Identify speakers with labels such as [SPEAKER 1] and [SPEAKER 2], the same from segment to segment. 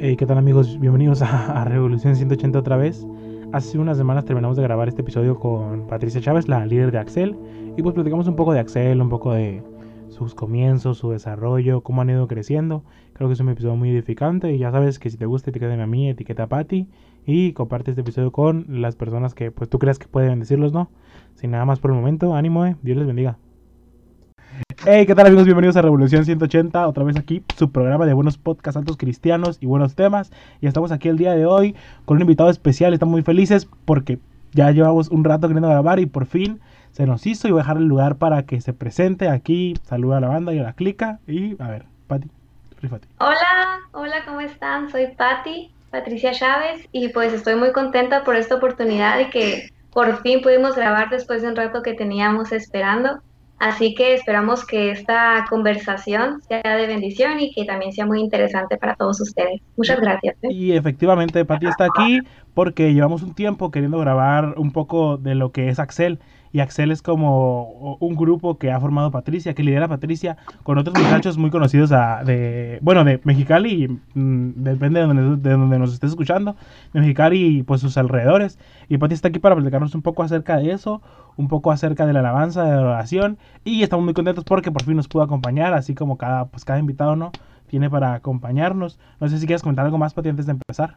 [SPEAKER 1] Hey, ¿qué tal amigos? Bienvenidos a, Revolución 180 otra vez. Hace unas semanas terminamos de grabar este episodio con Patricia Chávez, la líder de Axel, y pues platicamos un poco de Axel, un poco de sus comienzos, su desarrollo, cómo han ido creciendo. Creo que es un episodio muy edificante y ya sabes que si te gusta etiqueta a mí, etiqueta a Patti y comparte este episodio con las personas que pues tú creas que pueden decirlos, ¿no? Sin nada más por el momento, ánimo, eh. Dios les bendiga. Hey, ¿qué tal amigos? Bienvenidos a Revolución 180, otra vez aquí, su programa de buenos podcasts altos cristianos y buenos temas. Y estamos aquí el día de hoy con un invitado especial, estamos muy felices porque ya llevamos un rato queriendo grabar y por fin se nos hizo y voy a dejar el lugar para que se presente aquí, saluda a la banda y a la clica y a ver, Pati,
[SPEAKER 2] rifate. Hola, hola, ¿cómo están? Soy Pati, Patricia Chávez y pues estoy muy contenta por esta oportunidad y que por fin pudimos grabar después de un rato que teníamos esperando. Así que esperamos que esta conversación sea de bendición y que también sea muy interesante para todos ustedes. Muchas gracias.
[SPEAKER 1] ¿eh? Y efectivamente, Pati está aquí porque llevamos un tiempo queriendo grabar un poco de lo que es Axel y Axel es como un grupo que ha formado Patricia, que lidera Patricia, con otros muchachos muy conocidos de, bueno, de Mexicali, mm, depende de donde, de donde nos estés escuchando, de Mexicali y pues sus alrededores. Y Patricia está aquí para platicarnos un poco acerca de eso, un poco acerca de la alabanza, de la oración, y estamos muy contentos porque por fin nos pudo acompañar, así como cada, pues cada invitado, ¿no? Tiene para acompañarnos. No sé si quieres comentar algo más, Pati, antes de empezar.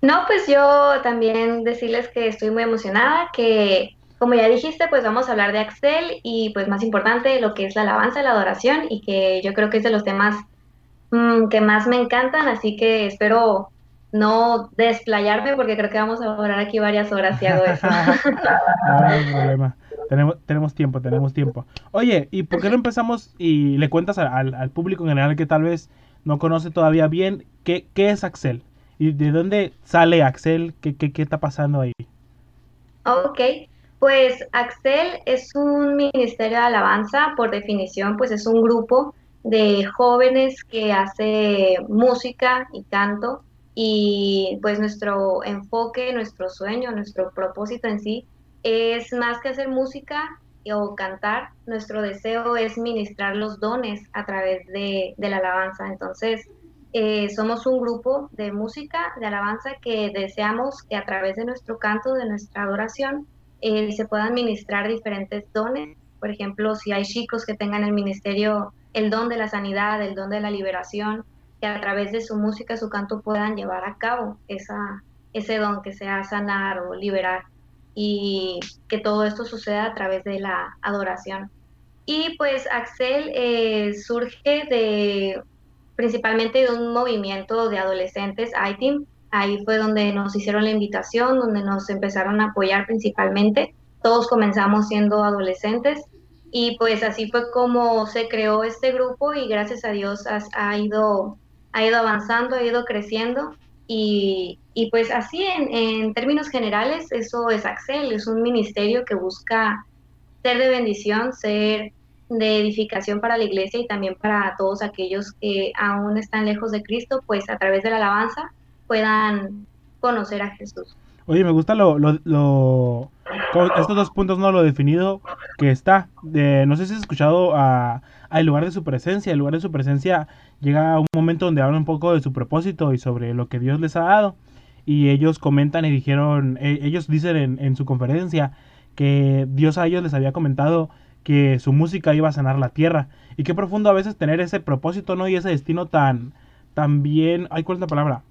[SPEAKER 2] No, pues yo también decirles que estoy muy emocionada, que como ya dijiste, pues vamos a hablar de Axel y pues más importante lo que es la alabanza, la adoración y que yo creo que es de los temas mm, que más me encantan, así que espero no desplayarme porque creo que vamos a orar aquí varias horas y hago eso.
[SPEAKER 1] no, hay problema. Tenemos, tenemos tiempo, tenemos tiempo. Oye, ¿y por qué no empezamos y le cuentas al, al público en general que tal vez no conoce todavía bien qué, qué es Axel? ¿Y de dónde sale Axel? ¿Qué, qué, qué está pasando ahí?
[SPEAKER 2] Ok, pues Axel es un ministerio de alabanza, por definición, pues es un grupo de jóvenes que hace música y canto y pues nuestro enfoque, nuestro sueño, nuestro propósito en sí es más que hacer música o cantar, nuestro deseo es ministrar los dones a través de, la alabanza. Entonces, eh, somos un grupo de música, de alabanza, que deseamos que a través de nuestro canto, de nuestra adoración, eh, se puedan ministrar diferentes dones. Por ejemplo, si hay chicos que tengan el ministerio, el don de la sanidad, el don de la liberación, que a través de su música, su canto puedan llevar a cabo esa, ese don que sea sanar o liberar y que todo esto suceda a través de la adoración. Y pues Axel eh, surge de principalmente de un movimiento de adolescentes, ITIM, Ahí fue donde nos hicieron la invitación, donde nos empezaron a apoyar principalmente. Todos comenzamos siendo adolescentes y pues así fue como se creó este grupo y gracias a Dios ha, ido, ha ido avanzando, ha ido creciendo y, pues así en, en, términos generales eso es Axel, es un ministerio que busca ser de bendición, ser de edificación para la iglesia y también para todos aquellos que aún están lejos de Cristo, pues a través de la alabanza puedan conocer a Jesús.
[SPEAKER 1] Oye, me gusta lo, lo, lo estos dos puntos, ¿no? Lo definido que está. De, no sé si has escuchado a, el lugar de su presencia. El lugar de su presencia llega a un momento donde hablan un poco de su propósito y sobre lo que Dios les ha dado. Y ellos comentan y dijeron, e, ellos dicen en, en su conferencia que Dios a ellos les había comentado que su música iba a sanar la tierra. Y qué profundo a veces tener ese propósito, ¿no? Y ese destino tan, tan bien, ay, ¿cuál es la palabra?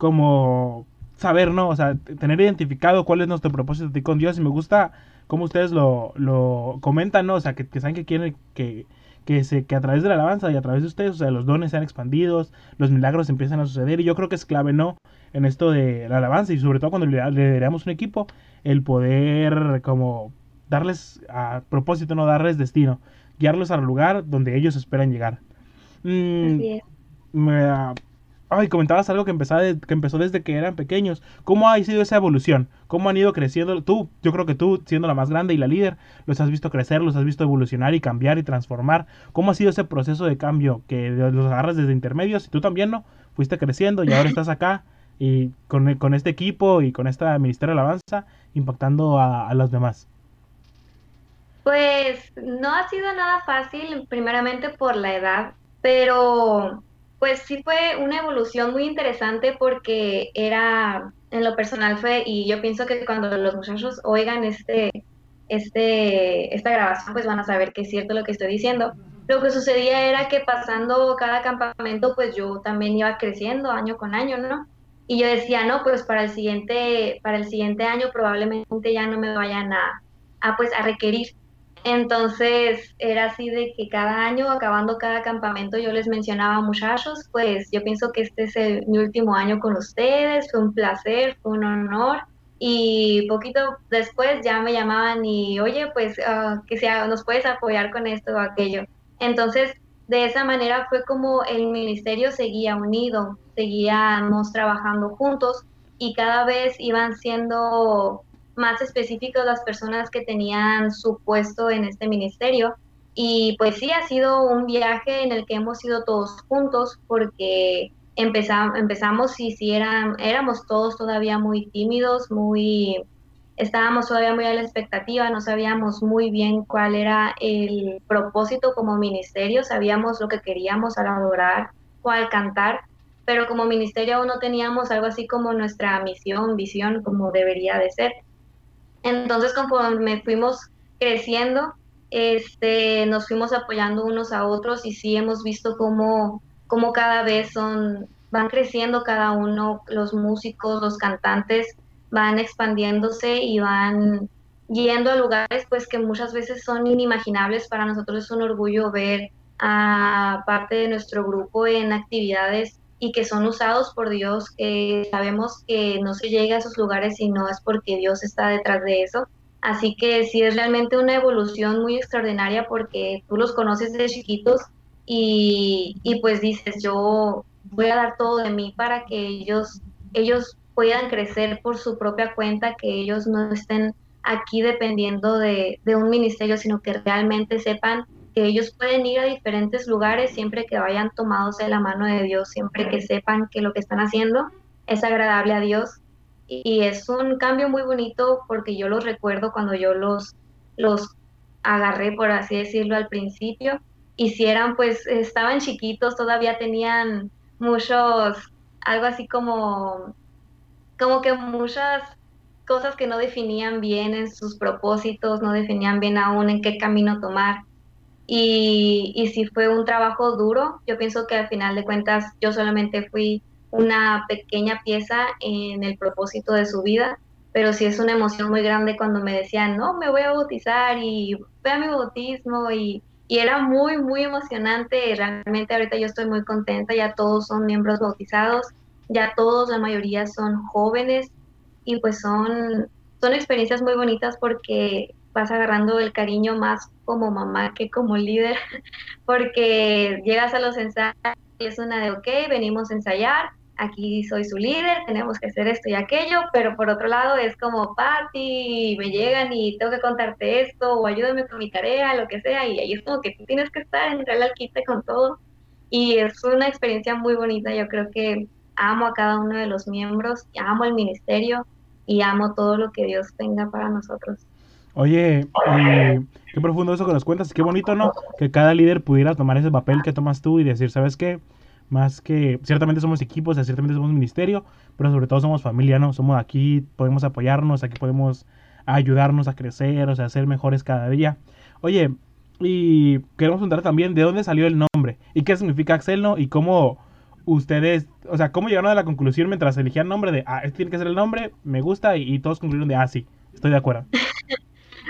[SPEAKER 1] Como saber, ¿no? O sea, tener identificado cuál es nuestro propósito con Dios y me gusta cómo ustedes lo, lo comentan, ¿no? O sea, que, saben que quieren que, que, se, que a través de la alabanza y a través de ustedes, o sea, los dones sean expandidos, los milagros empiezan a suceder y yo creo que es clave, ¿no? En esto de la alabanza y sobre todo cuando le, le un equipo, el poder como darles a propósito, no darles destino, guiarlos al lugar donde ellos esperan llegar. Mm, me, Ay, comentabas algo que, empezaba que empezó desde que eran pequeños. ¿Cómo ha sido esa evolución? ¿Cómo han ido creciendo? Tú, yo creo que tú, siendo la más grande y la líder, los has visto crecer, los has visto evolucionar y cambiar y transformar. ¿Cómo ha sido ese proceso de cambio que los agarras desde intermedios y tú también, ¿no? Fuiste creciendo y ahora estás acá y con, con este equipo y con esta Ministerio de Alabanza impactando a, a los demás.
[SPEAKER 2] Pues no ha sido nada fácil, primeramente por la edad, pero Pues sí fue una evolución muy interesante porque era, en lo personal fue, y yo pienso que cuando los muchachos oigan este, este, esta grabación, pues van a saber que es cierto lo que estoy diciendo. Lo que sucedía era que pasando cada campamento, pues yo también iba creciendo año con año, ¿no? Y yo decía, no, pues para el siguiente, para el siguiente año probablemente ya no me vayan a, a pues a requerir entonces era así de que cada año, acabando cada campamento, yo les mencionaba, muchachos, pues yo pienso que este es mi último año con ustedes, fue un placer, fue un honor. Y poquito después ya me llamaban y, oye, pues uh, que sea, nos puedes apoyar con esto o aquello. Entonces, de esa manera fue como el ministerio seguía unido, seguíamos trabajando juntos y cada vez iban siendo más específicos las personas que tenían su puesto en este ministerio. Y pues sí, ha sido un viaje en el que hemos ido todos juntos porque empezamos, y sí eran, éramos todos todavía muy tímidos, muy, estábamos todavía muy a la expectativa, no sabíamos muy bien cuál era el propósito como ministerio, sabíamos lo que queríamos al adorar o al cantar, pero como ministerio aún no teníamos algo así como nuestra misión, visión, como debería de ser. Entonces, conforme fuimos creciendo, este, nos fuimos apoyando unos a otros y sí hemos visto cómo, cómo cada vez son, van creciendo cada uno, los músicos, los cantantes, van expandiéndose y van yendo a lugares pues que muchas veces son inimaginables. Para nosotros es un orgullo ver a parte de nuestro grupo en actividades y que son usados por Dios, que sabemos que no se llega a esos lugares si no es porque Dios está detrás de eso. Así que sí es realmente una evolución muy extraordinaria porque tú los conoces de chiquitos y, y pues dices, yo voy a dar todo de mí para que ellos, ellos puedan crecer por su propia cuenta, que ellos no estén aquí dependiendo de, de un ministerio, sino que realmente sepan que ellos pueden ir a diferentes lugares siempre que vayan tomados de la mano de Dios, siempre que sepan que lo que están haciendo es agradable a Dios. Y, es un cambio muy bonito porque yo los recuerdo cuando yo los, los agarré, por así decirlo, al principio. Hicieran, pues, estaban chiquitos, todavía tenían muchos, algo así como, como que muchas cosas que no definían bien en sus propósitos, no definían bien aún en qué camino tomar. Y, y si fue un trabajo duro, yo pienso que al final de cuentas yo solamente fui una pequeña pieza en el propósito de su vida, pero sí es una emoción muy grande cuando me decían, no, me voy a bautizar y fue a mi bautismo y, y era muy, muy emocionante. Realmente ahorita yo estoy muy contenta, ya todos son miembros bautizados, ya todos, la mayoría son jóvenes y pues son, son experiencias muy bonitas porque vas agarrando el cariño más como mamá que como líder, porque llegas a los ensayos y es una de, ok, venimos a ensayar, aquí soy su líder, tenemos que hacer esto y aquello, pero por otro lado es como, Patti, me llegan y tengo que contarte esto, o ayúdame con mi tarea, lo que sea, y ahí es como que tú tienes que estar, entrar al quite con todo, y es una experiencia muy bonita, yo creo que amo a cada uno de los miembros, amo el ministerio, y amo todo lo que Dios tenga para nosotros.
[SPEAKER 1] Oye, qué profundo eso que nos cuentas, qué bonito, ¿no? Que cada líder pudiera tomar ese papel que tomas tú y decir, ¿sabes qué? Más que, ciertamente somos equipos, ciertamente somos ministerio, pero sobre todo somos familia, ¿no? Somos aquí, podemos apoyarnos, aquí podemos ayudarnos a crecer, o sea, a ser mejores cada día. Oye, y queremos preguntar también de dónde salió el nombre y qué significa Axel, ¿no? Y cómo ustedes, o sea, cómo llegaron a la conclusión mientras elegían nombre de, ah, este tiene que ser el nombre, me gusta, y, y todos concluyeron de, ah, sí, estoy de acuerdo.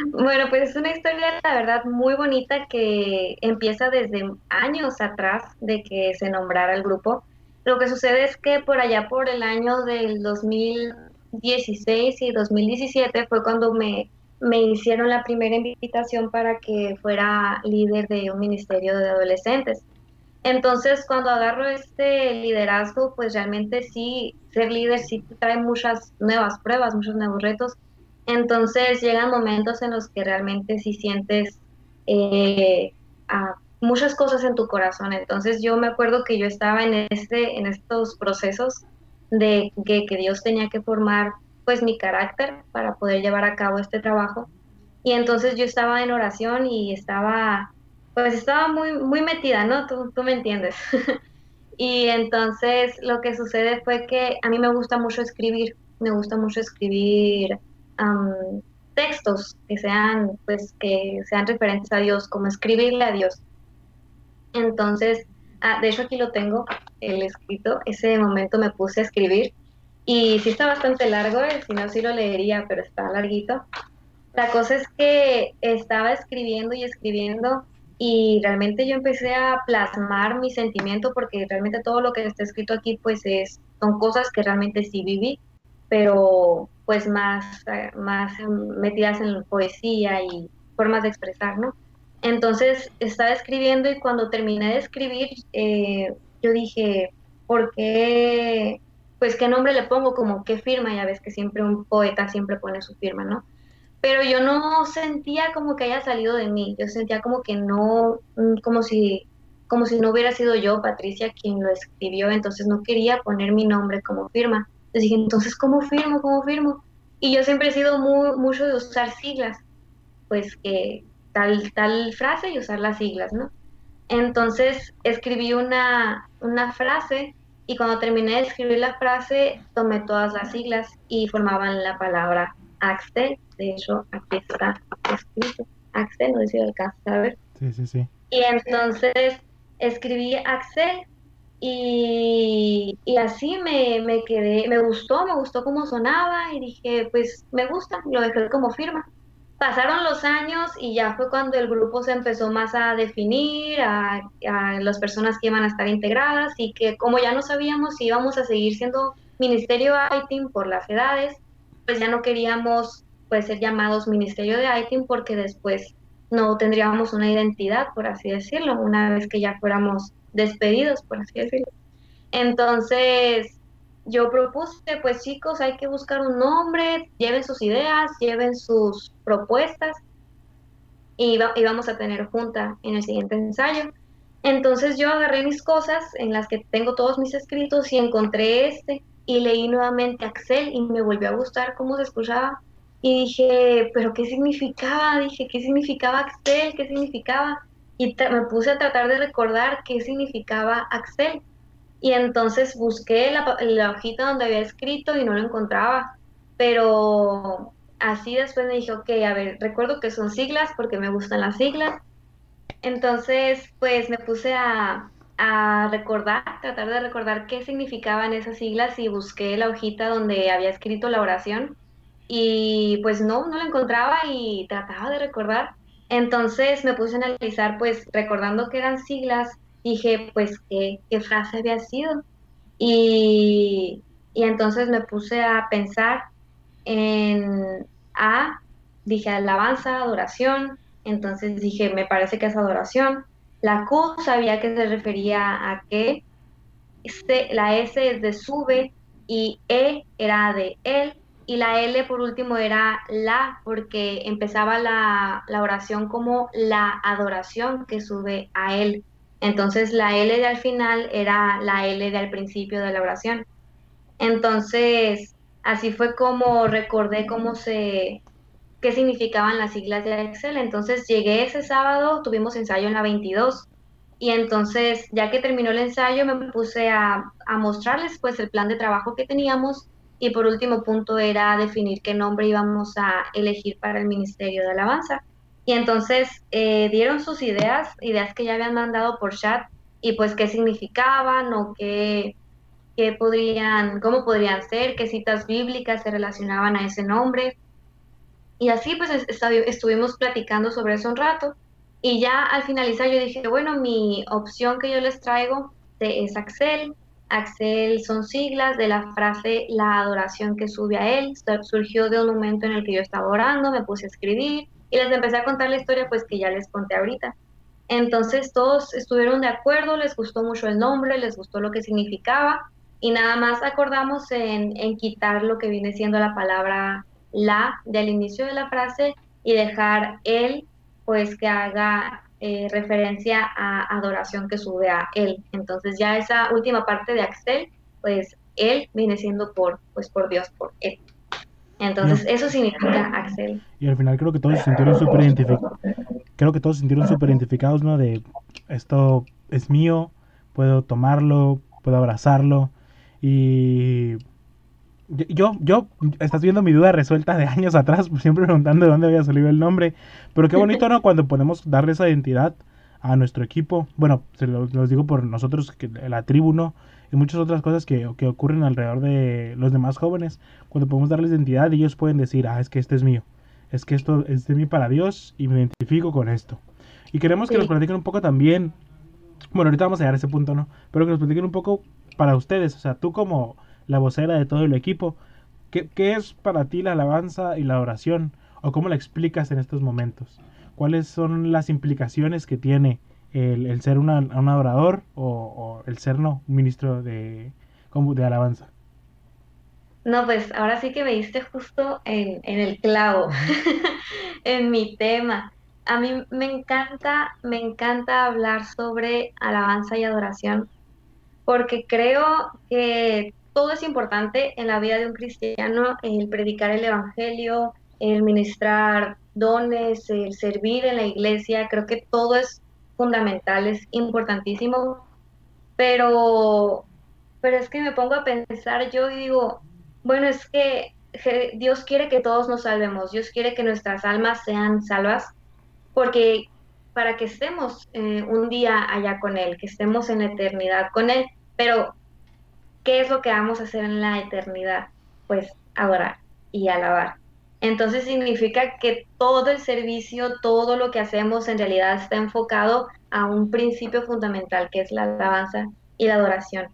[SPEAKER 2] Bueno, pues es una historia, la verdad, muy bonita que empieza desde años atrás de que se nombrara el grupo. Lo que sucede es que por allá por el año del 2016 y 2017 fue cuando me, me hicieron la primera invitación para que fuera líder de un ministerio de adolescentes. Entonces, cuando agarro este liderazgo, pues realmente sí, ser líder sí trae muchas nuevas pruebas, muchos nuevos retos entonces llegan momentos en los que realmente sí sientes eh, muchas cosas en tu corazón. Entonces yo me acuerdo que yo estaba en, este, en estos procesos de que, Dios tenía que formar pues mi carácter para poder llevar a cabo este trabajo. Y entonces yo estaba en oración y estaba, pues estaba muy, muy metida, ¿no? Tú, tú me entiendes. Y entonces lo que sucede fue que a mí me gusta mucho escribir, me gusta mucho escribir textos que sean, pues, que sean referentes a Dios, como escribirle a Dios. Entonces, ah, de hecho aquí lo tengo, el escrito, ese momento me puse a escribir y sí está bastante largo, eh, si no sí lo leería, pero está larguito. La cosa es que estaba escribiendo y escribiendo y realmente yo empecé a plasmar mi sentimiento porque realmente todo lo que está escrito aquí pues es, son cosas que realmente sí viví, pero pues más, más metidas en poesía y formas de expresar, ¿no? Entonces estaba escribiendo y cuando terminé de escribir, eh, yo dije, ¿por qué? Pues qué nombre le pongo, como qué firma, ya ves que siempre un poeta siempre pone su firma, ¿no? Pero yo no sentía como que haya salido de mí, yo sentía como que no, mm, como si, como si no hubiera sido yo, Patricia, quien lo escribió, entonces no quería poner mi nombre como firma. Entonces dije, entonces, ¿cómo firmo? ¿Cómo firmo? Y yo siempre he sido muy, mucho de usar siglas, pues que tal, tal frase y usar las siglas, ¿no? Entonces escribí una, una frase y cuando terminé de escribir la frase tomé todas las siglas y formaban la palabra Axel. De hecho, aquí está escrito Axel, no sé si lo alcanza a ver.
[SPEAKER 1] Sí, sí, sí.
[SPEAKER 2] Y entonces escribí Axel y, así me, me, quedé, me gustó, me gustó cómo sonaba y dije, pues me gusta, lo dejé como firma. Pasaron los años y ya fue cuando el grupo se empezó más a definir, a, las personas que iban a estar integradas y que como ya no sabíamos si íbamos a seguir siendo Ministerio ITIM por las edades, pues ya no queríamos pues ser llamados Ministerio de ITIM porque después no tendríamos una identidad, por así decirlo, una vez que ya fuéramos despedidos, por así decirlo. Entonces, yo propuse, pues chicos, hay que buscar un nombre, lleven sus ideas, lleven sus propuestas y, vamos a tener junta en el siguiente ensayo. Entonces yo agarré mis cosas en las que tengo todos mis escritos y encontré este y leí nuevamente Axel y me volvió a gustar cómo se escuchaba y dije, pero ¿qué significaba? Dije, ¿qué significaba Axel? ¿Qué significaba? Y me puse a tratar de recordar qué significaba Axel. Y entonces busqué la, hojita donde había escrito y no lo encontraba. Pero así después me dije, ok, a ver, recuerdo que son siglas porque me gustan las siglas. Entonces, pues me puse a, a recordar, tratar de recordar qué significaban esas siglas y busqué la hojita donde había escrito la oración. Y pues no, no la encontraba y trataba de recordar entonces me puse a analizar, pues recordando que eran siglas, dije, pues, ¿qué, qué frase había sido? Y, y, entonces me puse a pensar en A, dije alabanza, adoración, entonces dije, me parece que es adoración. La Q sabía que se refería a este, la S es de sube y E era de él, y la L por último era la, porque empezaba la, oración como la adoración que sube a Él. Entonces la L de al final era la L de al principio de la oración. Entonces, así fue como recordé cómo se, qué significaban las siglas de Excel. Entonces llegué ese sábado, tuvimos ensayo en la 22 y entonces ya que terminó el ensayo me puse a, a mostrarles pues el plan de trabajo que teníamos y por último punto era definir qué nombre íbamos a elegir para el Ministerio de Alabanza. Y entonces eh, dieron sus ideas, ideas que ya habían mandado por chat, y pues qué significaban o qué, qué podrían, cómo podrían ser, qué citas bíblicas se relacionaban a ese nombre. Y así pues estuvimos platicando sobre eso un rato. Y ya al finalizar yo dije, bueno, mi opción que yo les traigo es Axel, Axel son siglas de la frase la adoración que sube a él. Surgió de un momento en el que yo estaba orando, me puse a escribir y les empecé a contar la historia pues que ya les conté ahorita. Entonces todos estuvieron de acuerdo, les gustó mucho el nombre, les gustó lo que significaba y nada más acordamos en, en quitar lo que viene siendo la palabra la del inicio de la frase y dejar él pues que haga eh, referencia a adoración que sube a él. Entonces ya esa última parte de Axel, pues él viene siendo por, pues por Dios, por él. Entonces eso significa Axel.
[SPEAKER 1] Y al final creo que todos se sintieron súper identificados. Creo que todos se sintieron súper identificados, ¿no? De esto es mío, puedo tomarlo, puedo abrazarlo y yo, yo, estás viendo mi duda resuelta de años atrás, siempre preguntando de dónde había salido el nombre, pero qué bonito, ¿no? Cuando podemos darle esa identidad a nuestro equipo, bueno, se los, digo por nosotros, que la tribu, ¿no? Y muchas otras cosas que, que ocurren alrededor de los demás jóvenes, cuando podemos darles identidad, ellos pueden decir, ah, es que este es mío, es que esto es de mí para Dios y me identifico con esto. Y queremos que nos platiquen un poco también, bueno, ahorita vamos a llegar a ese punto, ¿no? Pero que nos platiquen un poco para ustedes, o sea, tú como la vocera de todo el equipo, ¿qué, qué es para ti la alabanza y la oración? ¿O cómo la explicas en estos momentos? ¿Cuáles son las implicaciones que tiene el, ser una, un adorador o, el ser no, un ministro de, de alabanza?
[SPEAKER 2] No, pues ahora sí que me diste justo en, en el clavo, en mi tema. A mí me encanta, me encanta hablar sobre alabanza y adoración, porque creo que todo es importante en la vida de un cristiano, el predicar el Evangelio, el ministrar dones, el servir en la iglesia, creo que todo es fundamental, es importantísimo, pero, pero es que me pongo a pensar yo y digo, bueno, es que Dios quiere que todos nos salvemos, Dios quiere que nuestras almas sean salvas, porque para que estemos eh, un día allá con Él, que estemos en la eternidad con Él, pero ¿qué es lo que vamos a hacer en la eternidad? Pues adorar y alabar. Entonces significa que todo el servicio, todo lo que hacemos en realidad está enfocado a un principio fundamental que es la alabanza y la adoración.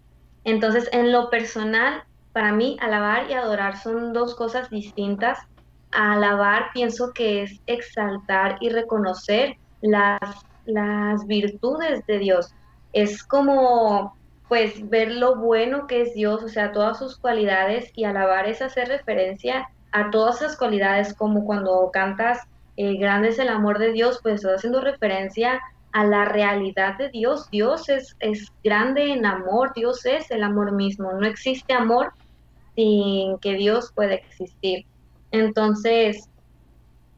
[SPEAKER 2] Entonces, en lo personal, para mí, alabar y adorar son dos cosas distintas. alabar pienso que es exaltar y reconocer las, las virtudes de Dios. Es como pues ver lo bueno que es Dios, o sea, todas sus cualidades y alabar es hacer referencia a todas esas cualidades, como cuando cantas eh, Grande es el amor de Dios, pues estás haciendo referencia a la realidad de Dios. Dios es, es grande en amor, Dios es el amor mismo, no existe amor sin que Dios pueda existir. Entonces,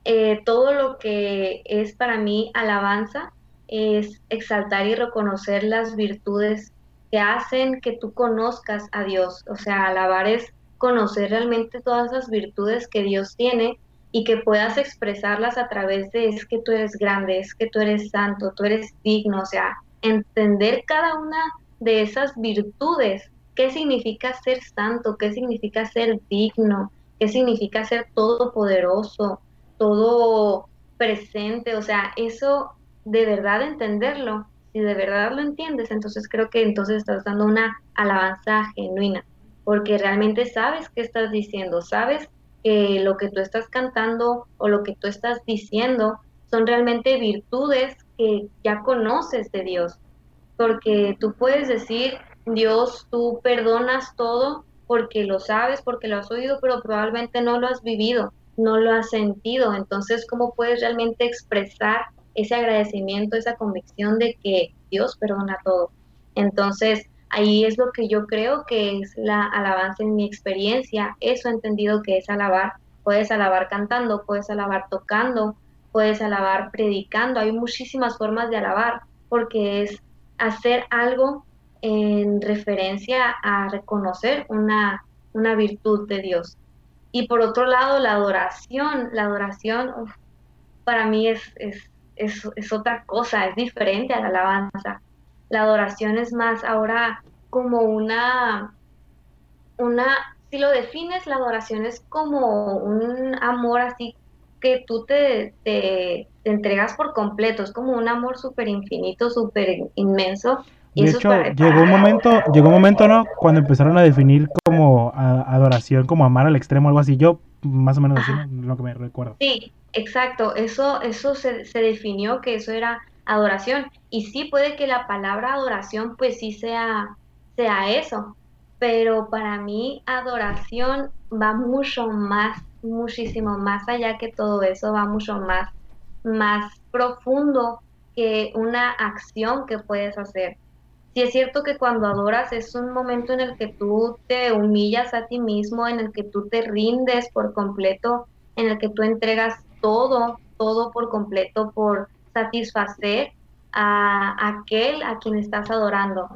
[SPEAKER 2] eh, todo lo que es para mí alabanza es exaltar y reconocer las virtudes que hacen que tú conozcas a Dios. O sea, alabar es conocer realmente todas las virtudes que Dios tiene y que puedas expresarlas a través de es que tú eres grande, es que tú eres santo, tú eres digno, o sea, entender cada una de esas virtudes, qué significa ser santo, qué significa ser digno, qué significa ser todopoderoso, todo presente, o sea, eso de verdad entenderlo si de verdad lo entiendes, entonces creo que entonces estás dando una alabanza genuina, porque realmente sabes qué estás diciendo, sabes que lo que tú estás cantando o lo que tú estás diciendo son realmente virtudes que ya conoces de Dios, porque tú puedes decir, Dios, tú perdonas todo porque lo sabes, porque lo has oído, pero probablemente no lo has vivido, no lo has sentido. Entonces, ¿cómo puedes realmente expresar ese agradecimiento, esa convicción de que Dios perdona todo. Entonces, ahí es lo que yo creo que es la alabanza en mi experiencia. Eso he entendido que es alabar. Puedes alabar cantando, puedes alabar tocando, puedes alabar predicando. Hay muchísimas formas de alabar porque es hacer algo en referencia a reconocer una, una virtud de Dios. Y por otro lado, la adoración, la adoración para mí es, es es, otra cosa, es diferente a la alabanza. La adoración es más ahora como una, una, si lo defines, la adoración es como un amor así que tú te, te, entregas por completo, es como un amor súper infinito, súper inmenso.
[SPEAKER 1] Y de hecho, llegó un momento, llegó un momento, ¿no? Cuando empezaron a definir como adoración, como amar al extremo, algo así. Yo, más o menos así, lo que me recuerdo.
[SPEAKER 2] Sí, Exacto, eso, eso se, se, definió que eso era adoración. Y sí puede que la palabra adoración pues sí sea, sea eso, pero para mí adoración va mucho más, muchísimo más allá que todo eso, va mucho más, más profundo que una acción que puedes hacer. Sí es cierto que cuando adoras es un momento en el que tú te humillas a ti mismo, en el que tú te rindes por completo, en el que tú entregas todo, todo por completo por satisfacer a aquel a quien estás adorando.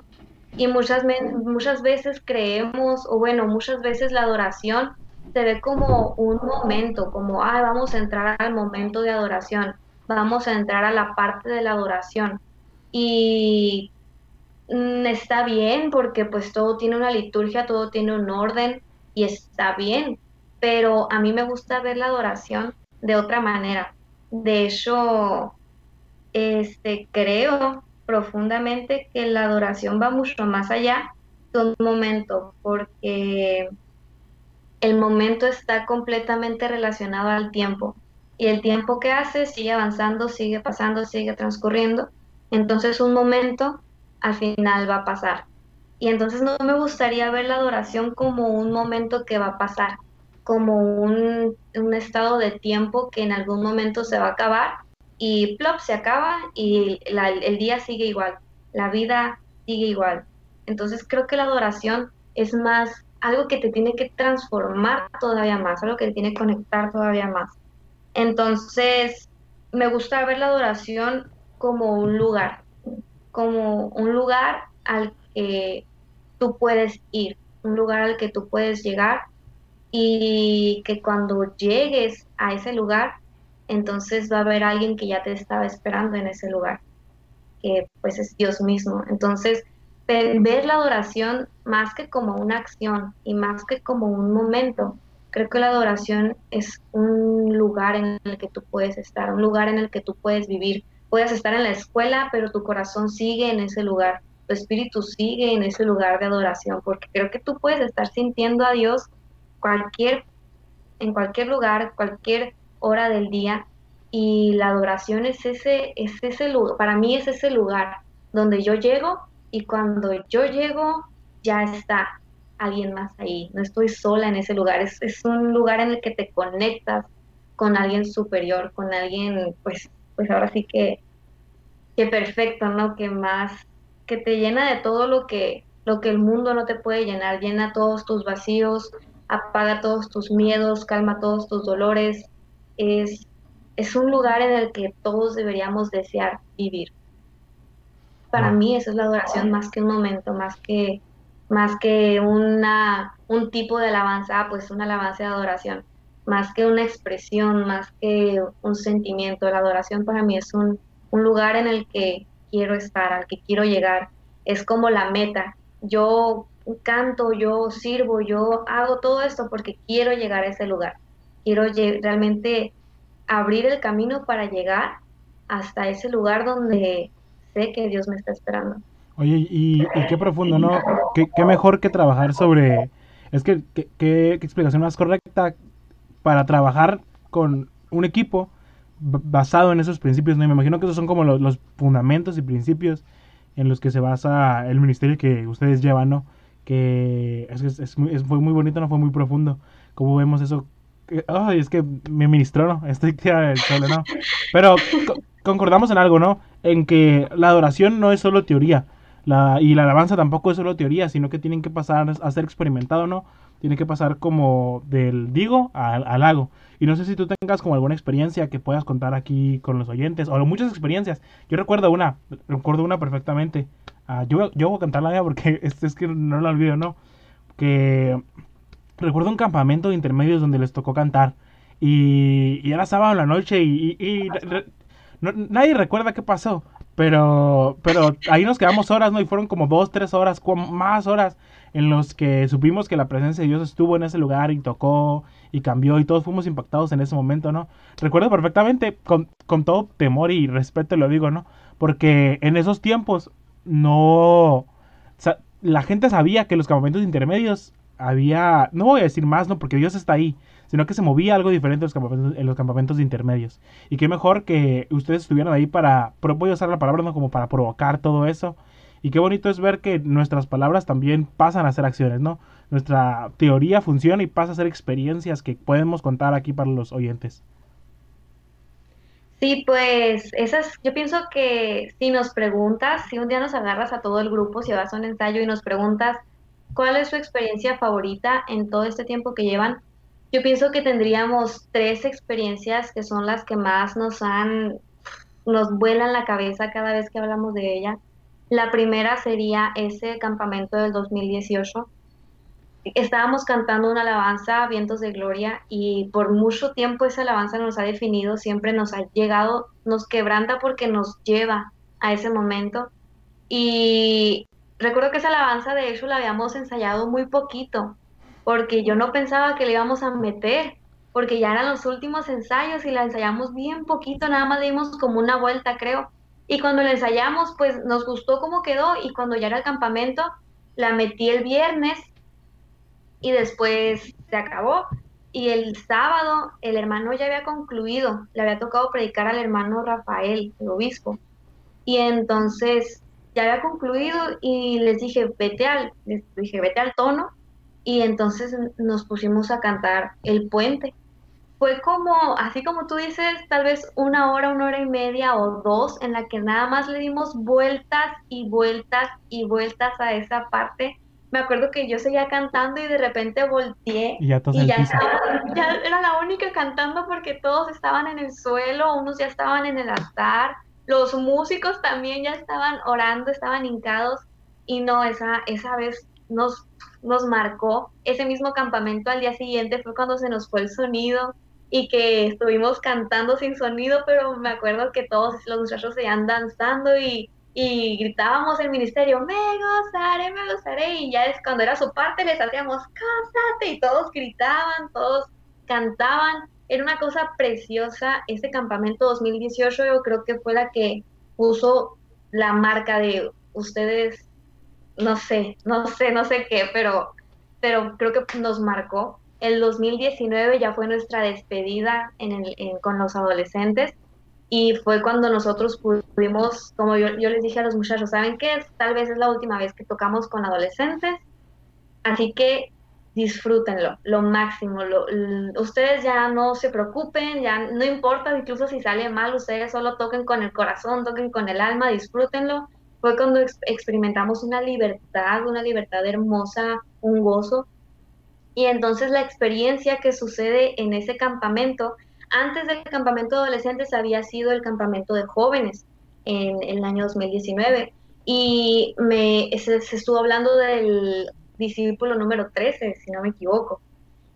[SPEAKER 2] Y muchas, muchas veces creemos, o bueno, muchas veces la adoración se ve como un momento, como, ah, vamos a entrar al momento de adoración, vamos a entrar a la parte de la adoración. Y mm, está bien porque pues todo tiene una liturgia, todo tiene un orden y está bien, pero a mí me gusta ver la adoración de otra manera. De hecho, este, creo profundamente que la adoración va mucho más allá de un momento, porque el momento está completamente relacionado al tiempo. Y el tiempo que hace sigue avanzando, sigue pasando, sigue transcurriendo. Entonces un momento al final va a pasar. Y entonces no me gustaría ver la adoración como un momento que va a pasar, como un, un estado de tiempo que en algún momento se va a acabar y plop se acaba y el día sigue igual, la vida sigue igual. Entonces creo que la adoración es más algo que te tiene que transformar todavía más, algo que te tiene que conectar todavía más. Entonces me gusta ver la adoración como un lugar, como un lugar al que tú puedes ir, un lugar al que tú puedes llegar y que cuando llegues a ese lugar entonces va a haber alguien que ya te estaba esperando en ese lugar, que pues es Dios mismo. Entonces, ver la adoración más que como una acción y más que como un momento, creo que la adoración es un lugar en el que tú puedes estar, un lugar en el que tú puedes vivir. Puedes estar en la escuela, pero tu corazón sigue en ese lugar, tu espíritu sigue en ese lugar de adoración, porque creo que tú puedes estar sintiendo a Dios cualquier en cualquier lugar, cualquier hora del día y la adoración es ese, es ese lugar, para mí es ese lugar donde yo llego y cuando yo llego ya está alguien más ahí, no estoy sola en ese lugar, es, es un lugar en el que te conectas con alguien superior, con alguien pues, pues ahora sí que, que perfecto, ¿no? Que más, que te llena de todo lo que, lo que el mundo no te puede llenar, llena todos tus vacíos, apaga todos tus miedos, calma todos tus dolores, es, es un lugar en el que todos deberíamos desear vivir. Para mí eso es la adoración más que un momento, más que, más que una, un tipo de alabanza, pues una alabanza de adoración, más que una expresión, más que un sentimiento. La adoración para mí es un, un lugar en el que quiero estar, al que quiero llegar. Es como la meta. Yo canto, yo sirvo, yo hago todo esto porque quiero llegar a ese lugar quiero realmente abrir el camino para llegar hasta ese lugar donde sé que Dios me está esperando.
[SPEAKER 1] Oye, y, qué profundo, ¿no? ¿Qué, mejor que trabajar sobre... Es que, qué explicación más correcta para trabajar con un equipo basado en esos principios, ¿no? me imagino que esos son como los, fundamentos y principios en los que se basa el ministerio que ustedes llevan, ¿no? Que es, es, fue muy bonito, ¿no? Fue muy profundo. Cómo vemos eso es que me ministró, ¿no? Estoy solo, ¿no? Pero concordamos en algo, ¿no? En que la adoración no es solo teoría. Y la alabanza tampoco es solo teoría, sino que tienen que pasar a ser experimentado, ¿no? Tiene que pasar como del digo al, al. Y no sé si tú tengas como alguna experiencia que puedas contar aquí con los oyentes, o muchas experiencias. Yo recuerdo una, recuerdo una perfectamente. Yo, yo voy a cantarla ya porque es, es que no la olvido, ¿no? Que recuerdo un campamento de intermedios donde les tocó cantar. Y, y era sábado en la noche y, nadie recuerda qué pasó. Pero, pero ahí nos quedamos horas, ¿no? Y fueron como dos, tres horas, más horas en los que supimos que la presencia de Dios estuvo en ese lugar y tocó y cambió y todos fuimos impactados en ese momento, ¿no? Recuerdo perfectamente, con, con todo temor y respeto lo digo, ¿no? Porque en esos tiempos no... la gente sabía que los campamentos intermedios había, no voy a decir más, no, porque Dios está ahí, sino que se movía algo diferente en los campamentos, en los campamentos intermedios. Y qué mejor que ustedes estuvieran ahí para, voy a usar la palabra, ¿no? Como para provocar todo eso. Y qué bonito es ver que nuestras palabras también pasan a ser acciones, ¿no? Nuestra teoría funciona y pasa a ser experiencias que podemos contar aquí para los oyentes.
[SPEAKER 2] Sí, pues esas, yo pienso que si nos preguntas, si un día nos agarras a todo el grupo, si vas a un ensayo y nos preguntas, ¿Cuál es su experiencia favorita en todo este tiempo que llevan? Yo pienso que tendríamos tres experiencias que son las que más nos han, nos vuelan la cabeza cada vez que hablamos de ella. La primera sería ese campamento del 2018. Estábamos cantando una alabanza, Vientos de Gloria, y por mucho tiempo esa alabanza nos ha definido, siempre nos ha llegado, nos quebranta porque nos lleva a ese momento. Y recuerdo que esa alabanza, de hecho, la habíamos ensayado muy poquito, porque yo no pensaba que le íbamos a meter, porque ya eran los últimos ensayos y la ensayamos bien poquito, nada más dimos como una vuelta, creo. Y cuando la ensayamos, pues nos gustó cómo quedó y cuando ya era el campamento, la metí el viernes y después se acabó. Y el sábado el hermano ya había concluido, le había tocado predicar al hermano Rafael, el obispo. Y entonces ya había concluido y les dije, vete al, les dije, vete al tono. Y entonces nos pusimos a cantar El Puente fue como, así como tú dices, tal vez una hora, una hora y media o dos en la que nada más le dimos vueltas y vueltas y vueltas a esa parte. Me acuerdo que yo seguía cantando y de repente volteé
[SPEAKER 1] y ya,
[SPEAKER 2] ya era la única cantando porque todos estaban en el suelo, unos ya estaban en el altar, los músicos también ya estaban orando, estaban hincados y no, esa, esa vez nos, nos marcó. Ese mismo campamento al día siguiente fue cuando se nos fue el sonido y que estuvimos cantando sin sonido, pero me acuerdo que todos los muchachos se iban danzando y, y gritábamos el ministerio, me gozaré, me gozaré, y ya es cuando era su parte les hacíamos, cásate, y todos gritaban, todos cantaban, era una cosa preciosa, ese campamento 2018 yo creo que fue la que puso la marca de ustedes, no sé, no sé, no sé qué, pero, pero creo que nos marcó. El 2019 ya fue nuestra despedida con los adolescentes y fue cuando nosotros pudimos, como yo, les dije a los muchachos, ¿saben qué? Tal vez es la última vez que tocamos con adolescentes, así que disfrútenlo, lo máximo. ustedes ya no se preocupen, ya no importa incluso si sale mal, ustedes solo toquen con el corazón, toquen con el alma, disfrútenlo. Fue cuando experimentamos una libertad, una libertad hermosa, un gozo y entonces la experiencia que sucede en ese campamento, antes del campamento de adolescentes había sido el campamento de jóvenes en, el año 2019. Y me, se, estuvo hablando del discípulo número 13, si no me equivoco.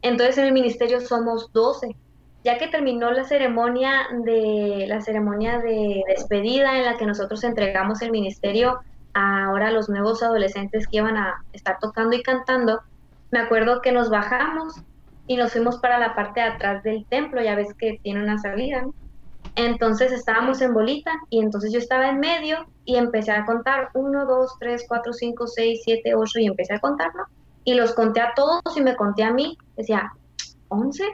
[SPEAKER 2] Entonces en el ministerio somos 12. Ya que terminó la ceremonia de la ceremonia de despedida en la que nosotros entregamos el ministerio a ahora los nuevos adolescentes que iban a estar tocando y cantando, me acuerdo que nos bajamos y nos fuimos para la parte de atrás del templo, ya ves que tiene una salida. Entonces estábamos en bolita y entonces yo estaba en medio y empecé a contar 1, 2, 3, 4, 5, 6, 7, 8 y empecé a contar, ¿no? Y los conté a todos y me conté a mí. Decía, 11,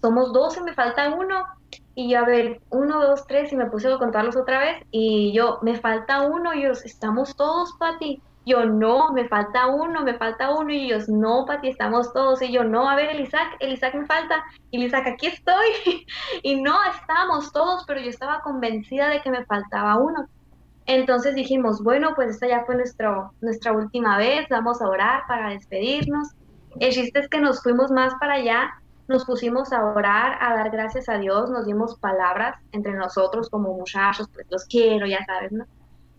[SPEAKER 2] somos 12, me falta uno. Y yo, a ver, 1, 2, 3 y me puse a contarlos otra vez y yo, me falta uno y ellos, estamos todos, Pati. Yo, no, me falta uno, me falta uno. Y ellos, no, Pati, estamos todos. Y yo, no, a ver, el Isaac, el Isaac me falta. Y el Isaac, aquí estoy. y no, estábamos todos, pero yo estaba convencida de que me faltaba uno. Entonces dijimos, bueno, pues esta ya fue nuestro, nuestra última vez, vamos a orar para despedirnos. El chiste es que nos fuimos más para allá, nos pusimos a orar, a dar gracias a Dios, nos dimos palabras entre nosotros como muchachos, pues los quiero, ya sabes, ¿no?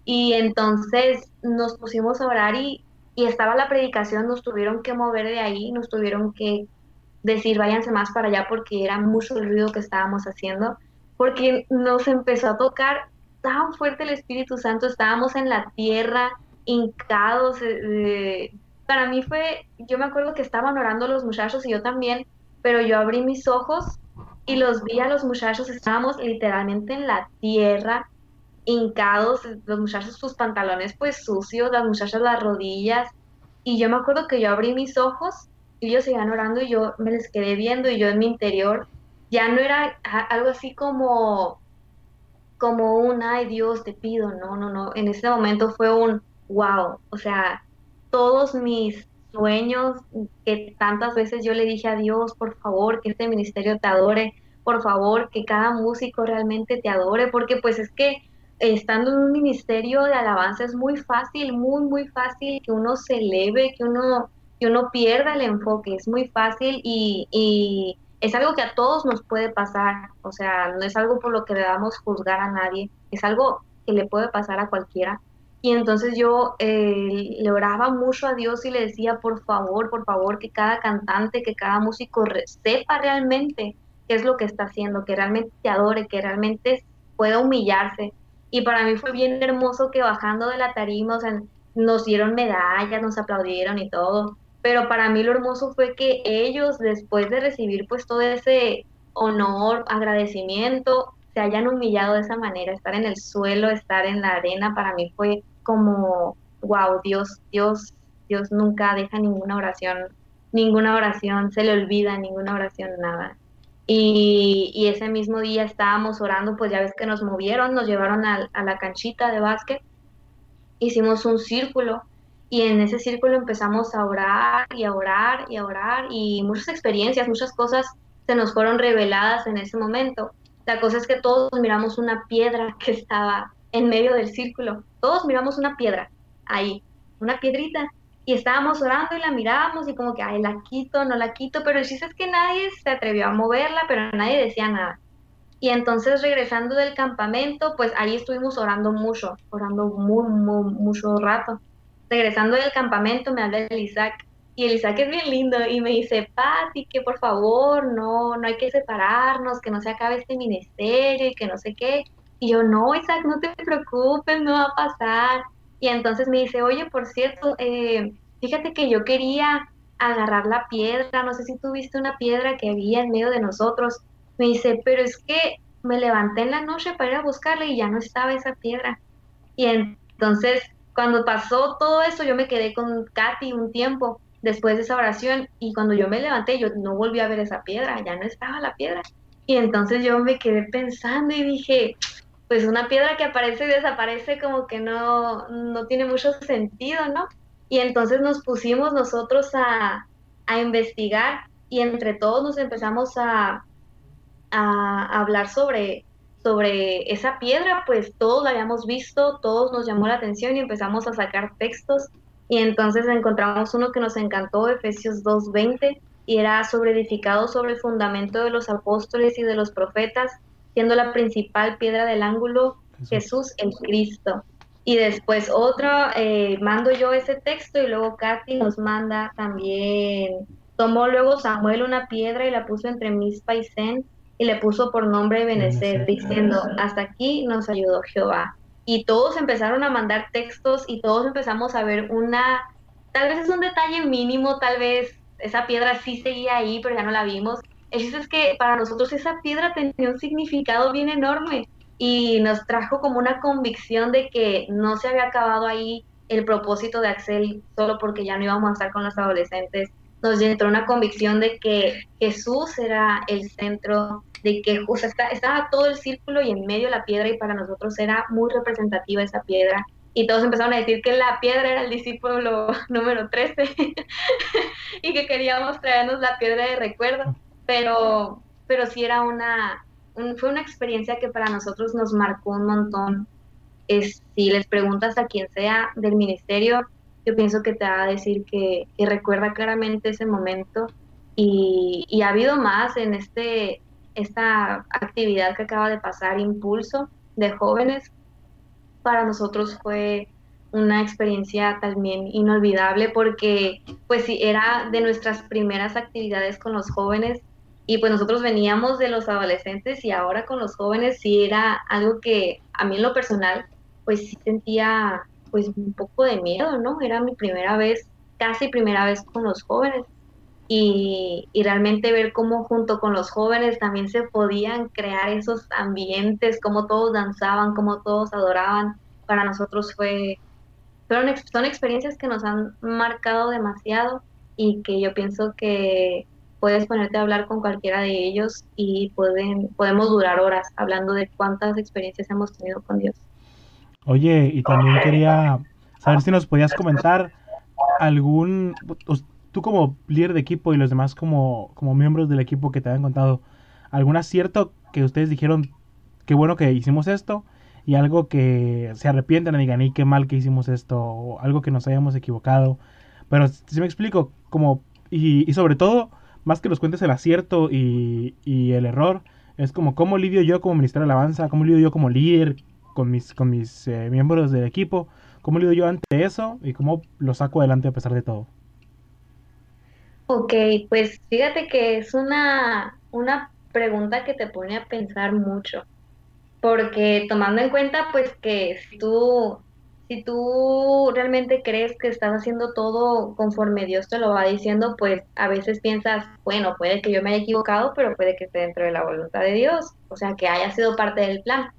[SPEAKER 2] Y entonces nos pusimos a orar y, estaba la predicación, nos tuvieron que mover de ahí, nos tuvieron que decir váyanse más para allá porque era mucho el ruido que estábamos haciendo, porque nos empezó a tocar tan fuerte el Espíritu Santo, estábamos en la tierra, hincados. Eh, para mí fue, yo me acuerdo que estaban orando los muchachos y yo también, pero yo abrí mis ojos y los vi a los muchachos, estábamos literalmente en la tierra, hincados, los muchachos sus pantalones pues sucios, las muchachas las rodillas. Y yo me acuerdo que yo abrí mis ojos y ellos seguían orando y yo me les quedé viendo y yo en mi interior ya no era algo así como como un ay Dios te pido, no, no, no, en ese momento fue un wow, o sea, todos mis sueños que tantas veces yo le dije a Dios, por favor, que este ministerio te adore, por favor, que cada músico realmente te adore, porque pues es que estando en un ministerio de alabanza es muy fácil, muy, muy fácil que uno se eleve, que uno, que uno pierda el enfoque, es muy fácil y, es algo que a todos nos puede pasar, o sea, no es algo por lo que debamos juzgar a nadie, es algo que le puede pasar a cualquiera. Y entonces yo eh, le oraba mucho a Dios y le decía, por favor, por favor, que cada cantante, que cada músico sepa realmente qué es lo que está haciendo, que realmente te adore, que realmente pueda humillarse. Y para mí fue bien hermoso que bajando de la tarima, o sea, nos dieron medallas, nos aplaudieron y todo. Pero para mí lo hermoso fue que ellos, después de recibir pues todo ese honor, agradecimiento, se hayan humillado de esa manera, estar en el suelo, estar en la arena, para mí fue como, wow, Dios, Dios, Dios nunca deja ninguna oración, ninguna oración, se le olvida ninguna oración, nada. Y, ese mismo día estábamos orando, pues ya ves que nos movieron, nos llevaron a, a la canchita de básquet, hicimos un círculo y en ese círculo empezamos a orar y a orar y a orar y muchas experiencias, muchas cosas se nos fueron reveladas en ese momento. La cosa es que todos miramos una piedra que estaba en medio del círculo. Todos miramos una piedra ahí, una piedrita. Y estábamos orando y la mirábamos y como que, ay, la quito, no la quito, pero el chiste es que nadie se atrevió a moverla, pero nadie decía nada. Y entonces regresando del campamento, pues ahí estuvimos orando mucho, orando muy, muy, mucho rato. Regresando del campamento me habla el Isaac y el Isaac es bien lindo y me dice, Pati, que por favor, no, no hay que separarnos, que no se acabe este ministerio y que no sé qué. Y yo, no, Isaac, no te preocupes, no va a pasar. Y entonces me dice, oye, por cierto, eh, fíjate que yo quería agarrar la piedra, no sé si tú viste una piedra que había en medio de nosotros. Me dice, pero es que me levanté en la noche para ir a buscarla y ya no estaba esa piedra. Y entonces, cuando pasó todo eso, yo me quedé con Katy un tiempo después de esa oración y cuando yo me levanté yo no volví a ver esa piedra, ya no estaba la piedra. Y entonces yo me quedé pensando y dije, pues una piedra que aparece y desaparece como que no, no tiene mucho sentido, ¿no? Y entonces nos pusimos nosotros a, a investigar y entre todos nos empezamos a, a hablar sobre, sobre esa piedra, pues todos la habíamos visto, todos nos llamó la atención y empezamos a sacar textos y entonces encontramos uno que nos encantó, Efesios 2.20, y era sobre edificado sobre el fundamento de los apóstoles y de los profetas, siendo la principal piedra del ángulo Jesús, el Cristo. Y después otro, eh, mando yo ese texto y luego Katy nos manda también, tomó luego Samuel una piedra y la puso entre mis y y le puso por nombre Benecer, diciendo, hasta aquí nos ayudó Jehová y todos empezaron a mandar textos y todos empezamos a ver una, tal vez es un detalle mínimo, tal vez esa piedra sí seguía ahí, pero ya no la vimos. Es que para nosotros esa piedra tenía un significado bien enorme y nos trajo como una convicción de que no se había acabado ahí el propósito de Axel solo porque ya no íbamos a estar con los adolescentes. Nos entró una convicción de que Jesús era el centro de que o estaba todo el círculo y en medio la piedra y para nosotros era muy representativa esa piedra. Y todos empezaron a decir que la piedra era el discípulo número 13 y que queríamos traernos la piedra de recuerdo, pero, pero sí era una, fue una experiencia que para nosotros nos marcó un montón. Es, si les preguntas a quien sea del ministerio, yo pienso que te va a decir que, recuerda claramente ese momento. Y, y, ha habido más en este esta actividad que acaba de pasar, Impulso, de jóvenes, para nosotros fue una experiencia también inolvidable porque pues sí, era de nuestras primeras actividades con los jóvenes y pues nosotros veníamos de los adolescentes y ahora con los jóvenes sí era algo que a mí en lo personal pues sí sentía pues un poco de miedo, ¿no? Era mi primera vez, casi primera vez con los jóvenes y, realmente ver cómo junto con los jóvenes también se podían crear esos ambientes, cómo todos danzaban, cómo todos adoraban, para nosotros fue, fueron, son experiencias que nos han marcado demasiado y que yo pienso que puedes ponerte a hablar con cualquiera de ellos y pueden, podemos durar horas hablando de cuántas experiencias hemos tenido con Dios.
[SPEAKER 1] Oye, y también quería saber si nos podías comentar algún, tú como líder de equipo y los demás como, como miembros del equipo que te habían contado, ¿algún acierto que ustedes dijeron, qué bueno que hicimos esto? Y algo que se arrepienten y digan, y qué mal que hicimos esto, o algo que nos hayamos equivocado. Pero si me explico, como, y, y, sobre todo, más que los cuentes el acierto y, y, el error, es como cómo lidio yo como Ministerio de Alabanza, cómo lidio yo como líder con mis, con mis eh, miembros del equipo, ¿Cómo lido yo ante eso y cómo lo saco adelante a pesar de todo?
[SPEAKER 2] Ok, pues fíjate que es una, una pregunta que te pone a pensar mucho, porque tomando en cuenta pues que si tú, si tú realmente crees que estás haciendo todo conforme Dios te lo va diciendo, pues a veces piensas, bueno, puede que yo me haya equivocado, pero puede que esté dentro de la voluntad de Dios, o sea, que haya sido parte del plan.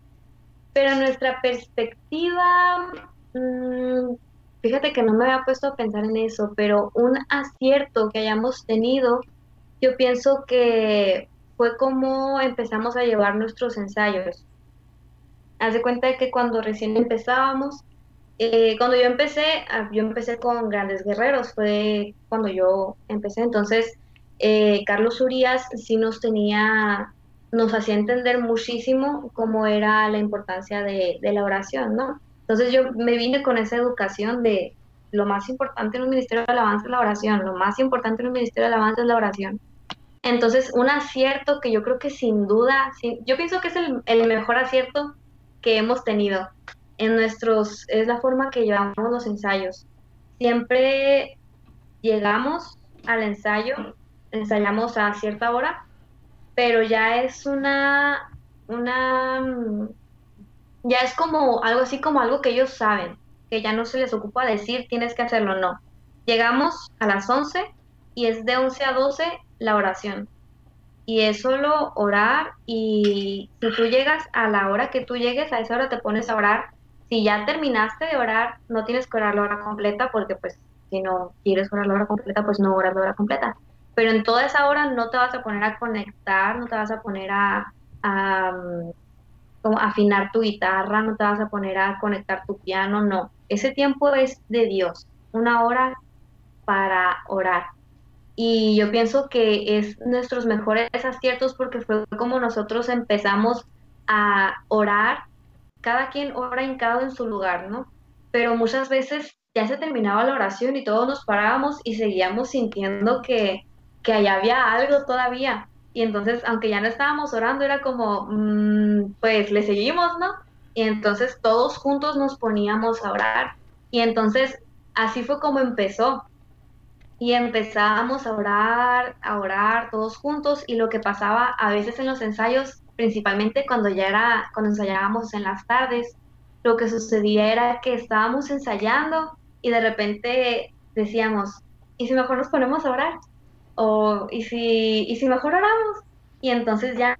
[SPEAKER 2] Pero nuestra perspectiva, mm, fíjate que no me había puesto a pensar en eso, pero un acierto que hayamos tenido, yo pienso que fue como empezamos a llevar nuestros ensayos. Haz de cuenta de que cuando recién empezábamos, eh, cuando yo empecé, ah, yo empecé con Grandes Guerreros, fue cuando yo empecé, entonces eh, Carlos Urias sí nos tenía nos hacía entender muchísimo cómo era la importancia de, la oración, ¿no? Entonces yo me vine con esa educación de lo más importante en un ministerio de alabanza es la oración, lo más importante en un ministerio de alabanza es la oración. Entonces, un acierto que yo creo que sin duda, yo pienso que es el, mejor acierto que hemos tenido en nuestros, es la forma que llevamos los ensayos. Siempre llegamos al ensayo, ensayamos a cierta hora pero ya es una, una, mm, ya es como algo así como algo que ellos saben, que ya no se les ocupa decir tienes que hacerlo, no. Llegamos a las 11 y es de 11 a 12 la oración. Y es solo orar y si tú llegas a la hora que tú llegues, a esa hora te pones a orar. Si ya terminaste de orar, no tienes que orar la hora completa porque pues si no quieres orar la hora completa, pues no oras la hora completa pero en toda esa hora no te vas a poner a conectar, no te vas a poner a, como afinar tu guitarra, no te vas a poner a conectar tu piano, no. Ese tiempo es de Dios, una hora para orar. Y yo pienso que es nuestros mejores aciertos porque fue como nosotros empezamos a orar, cada quien ora cada en su lugar, ¿no? Pero muchas veces ya se terminaba la oración y todos nos parábamos y seguíamos sintiendo que, que allá había algo todavía. Y entonces, aunque ya no estábamos orando, era como, mm, pues le seguimos, ¿no? Y entonces todos juntos nos poníamos a orar. Y entonces así fue como empezó. Y empezábamos a orar, a orar todos juntos. Y lo que pasaba a veces en los ensayos, principalmente cuando ya era, cuando ensayábamos en las tardes, lo que sucedía era que estábamos ensayando y de repente decíamos, ¿y si mejor nos ponemos a orar? o y si, y si mejor Y entonces ya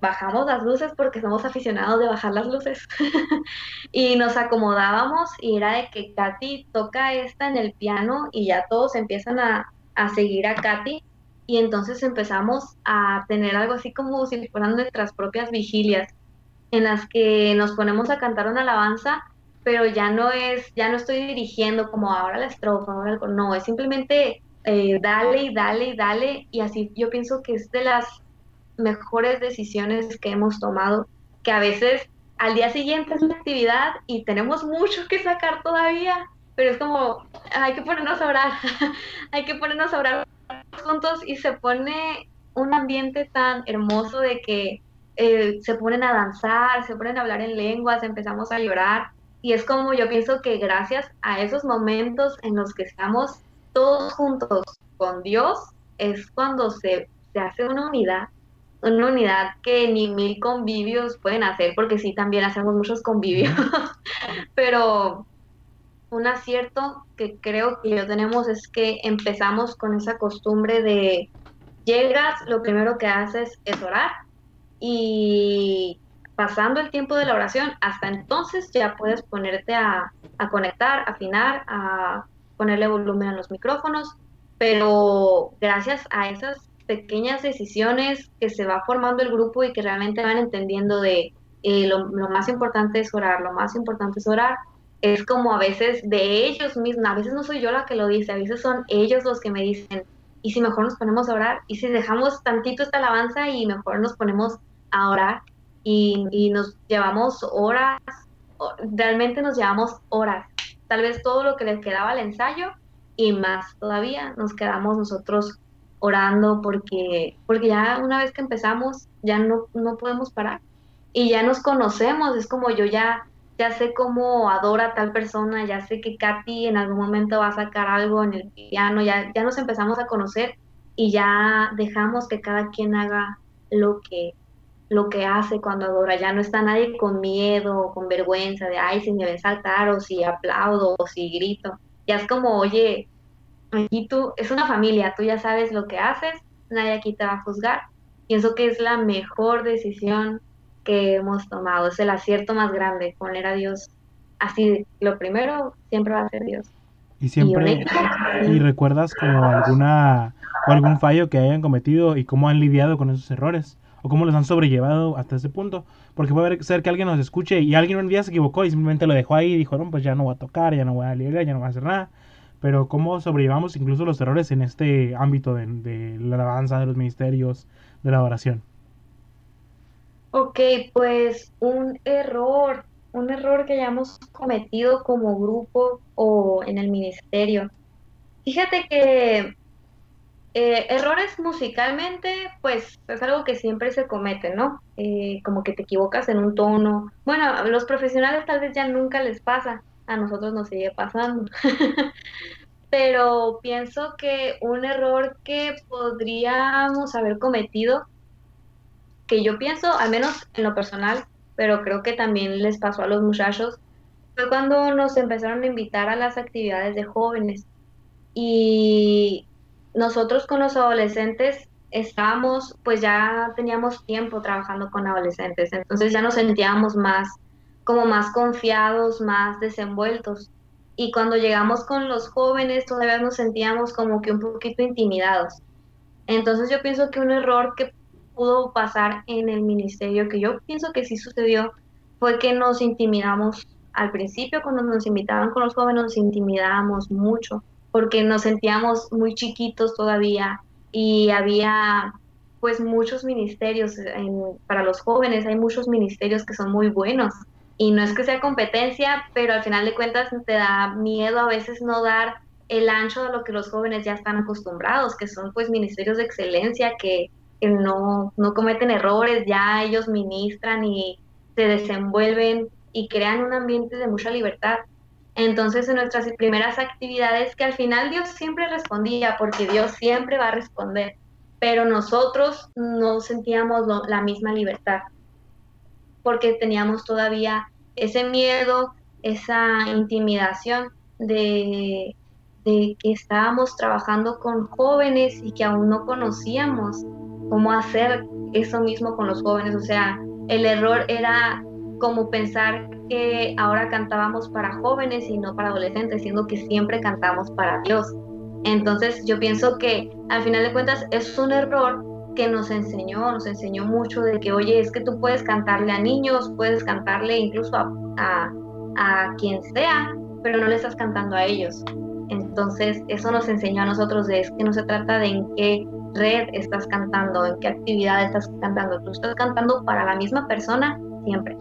[SPEAKER 2] bajamos las luces porque somos aficionados de bajar las luces. y nos acomodábamos y era de que Katy toca esta en el piano y ya todos empiezan a, a seguir a Katy. Y entonces empezamos a tener algo así como si fueran nuestras propias vigilias, en las que nos ponemos a cantar una alabanza, pero ya no es, ya no estoy dirigiendo como ahora la estrofa, ahora el, no, es simplemente eh, dale y dale y dale. Y así yo pienso que es de las mejores decisiones que hemos tomado, que a veces al día siguiente es la actividad y tenemos mucho que sacar todavía, pero es como, hay que ponernos a orar, hay que ponernos a orar juntos y se pone un ambiente tan hermoso de que eh, se ponen a danzar, se ponen a hablar en lenguas, empezamos a llorar. Y es como yo pienso que gracias a esos momentos en los que estamos todos juntos con Dios es cuando se, hace una unidad, una unidad que ni mil convivios pueden hacer, porque sí, también hacemos muchos convivios, pero un acierto que creo que yo tenemos es que empezamos con esa costumbre de llegas, lo primero que haces es orar y pasando el tiempo de la oración, hasta entonces ya puedes ponerte a, a conectar, afinar, a ponerle volumen a los micrófonos, pero gracias a esas pequeñas decisiones que se va formando el grupo y que realmente van entendiendo de eh, lo, más importante es orar, lo más importante es orar, es como a veces de ellos mismos, a veces no soy yo la que lo dice, a veces son ellos los que me dicen, y si mejor nos ponemos a orar, y si dejamos tantito esta alabanza y mejor nos ponemos a orar y, y nos llevamos horas, realmente nos llevamos horas. Tal vez todo lo que les quedaba al ensayo y más todavía nos quedamos nosotros orando porque, porque ya una vez que empezamos ya no, no podemos parar. Y ya nos conocemos, es como yo ya, ya sé cómo adora a tal persona, ya sé que Katy en algún momento va a sacar algo en el piano, ya, ya nos empezamos a conocer y ya dejamos que cada quien haga lo que, lo que hace cuando adora. Ya no está nadie con miedo o con vergüenza de, ay, si me ven saltar o si aplaudo o si grito. Ya es como, oye, aquí tú, es una familia, tú ya sabes lo que haces, nadie aquí te va a juzgar. Pienso que es la mejor decisión que hemos tomado, es el acierto más grande, poner a Dios así, lo primero siempre va a ser Dios.
[SPEAKER 1] Y siempre, y, recuerdas como alguna, o algún fallo que hayan cometido y cómo han lidiado con esos errores, o cómo los han sobrellevado hasta ese punto, porque puede ser que alguien nos escuche y alguien un día se equivocó y simplemente lo dejó ahí y dijo, no, pues ya no voy a tocar, ya no voy a lidiar, ya no voy a hacer nada, pero cómo sobrellevamos incluso los errores en este ámbito de, de la alabanza, de los ministerios, de la adoración.
[SPEAKER 2] Ok, pues un error, un error que hayamos cometido como grupo o en el ministerio. Fíjate que eh, errores musicalmente, pues es algo que siempre se comete, ¿no? Eh, como que te equivocas en un tono. Bueno, a los profesionales tal vez ya nunca les pasa, a nosotros nos sigue pasando. Pero pienso que un error que podríamos haber cometido que yo pienso, al menos en lo personal, pero creo que también les pasó a los muchachos, fue cuando nos empezaron a invitar a las actividades de jóvenes. Y nosotros con los adolescentes estábamos, pues ya teníamos tiempo trabajando con adolescentes, entonces ya nos sentíamos más, como más confiados, más desenvueltos. Y cuando llegamos con los jóvenes todavía nos sentíamos como que un poquito intimidados. Entonces yo pienso que un error que pudo pasar en el ministerio, que yo pienso que sí sucedió, fue que nos intimidamos al principio cuando nos invitaban con los jóvenes, nos intimidábamos mucho porque nos sentíamos muy chiquitos todavía y había pues muchos ministerios para los jóvenes, hay muchos ministerios que son muy buenos y no es que sea competencia, pero al final de cuentas te da miedo a veces no dar el ancho de lo que los jóvenes ya están acostumbrados, que son pues ministerios de excelencia que que no, no cometen errores, ya ellos ministran y se desenvuelven y crean un ambiente de mucha libertad. Entonces, en nuestras primeras actividades, que al final Dios siempre respondía, porque Dios siempre va a responder, pero nosotros no sentíamos la misma libertad, porque teníamos todavía ese miedo, esa intimidación de, de que estábamos trabajando con jóvenes y que aún no conocíamos cómo hacer eso mismo con los jóvenes. O sea, el error era como pensar que ahora cantábamos para jóvenes y no para adolescentes, siendo que siempre cantamos para Dios. Entonces yo pienso que al final de cuentas es un error que nos enseñó, nos enseñó mucho de que, oye, es que tú puedes cantarle a niños, puedes cantarle incluso a, a, a quien sea, pero no le estás cantando a ellos. Entonces eso nos enseñó a nosotros de es que no se trata de en qué red estás cantando, en qué actividad estás cantando. Tú estás cantando para la misma persona siempre.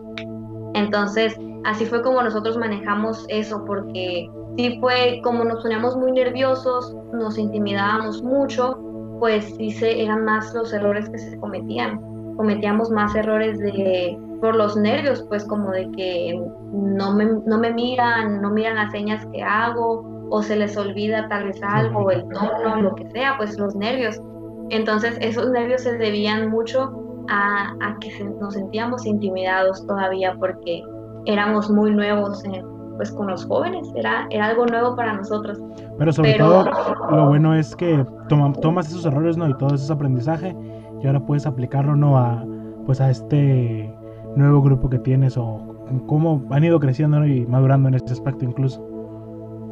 [SPEAKER 2] Entonces, así fue como nosotros manejamos eso, porque sí fue como nos poníamos muy nerviosos, nos intimidábamos mucho, pues sí se, eran más los errores que se cometían. Cometíamos más errores de por los nervios, pues como de que no me, no me miran, no miran las señas que hago, o se les olvida tal vez algo, el tono, lo que sea, pues los nervios. Entonces esos nervios se debían mucho a, que nos sentíamos intimidados todavía porque éramos muy nuevos pues con los jóvenes, era, era algo nuevo para nosotros.
[SPEAKER 1] Pero sobre todo lo bueno es que tomas esos errores ¿no? y todo ese aprendizaje y ahora puedes aplicarlo ¿no? a, pues a este nuevo grupo que tienes o cómo han ido creciendo y madurando en este aspecto incluso.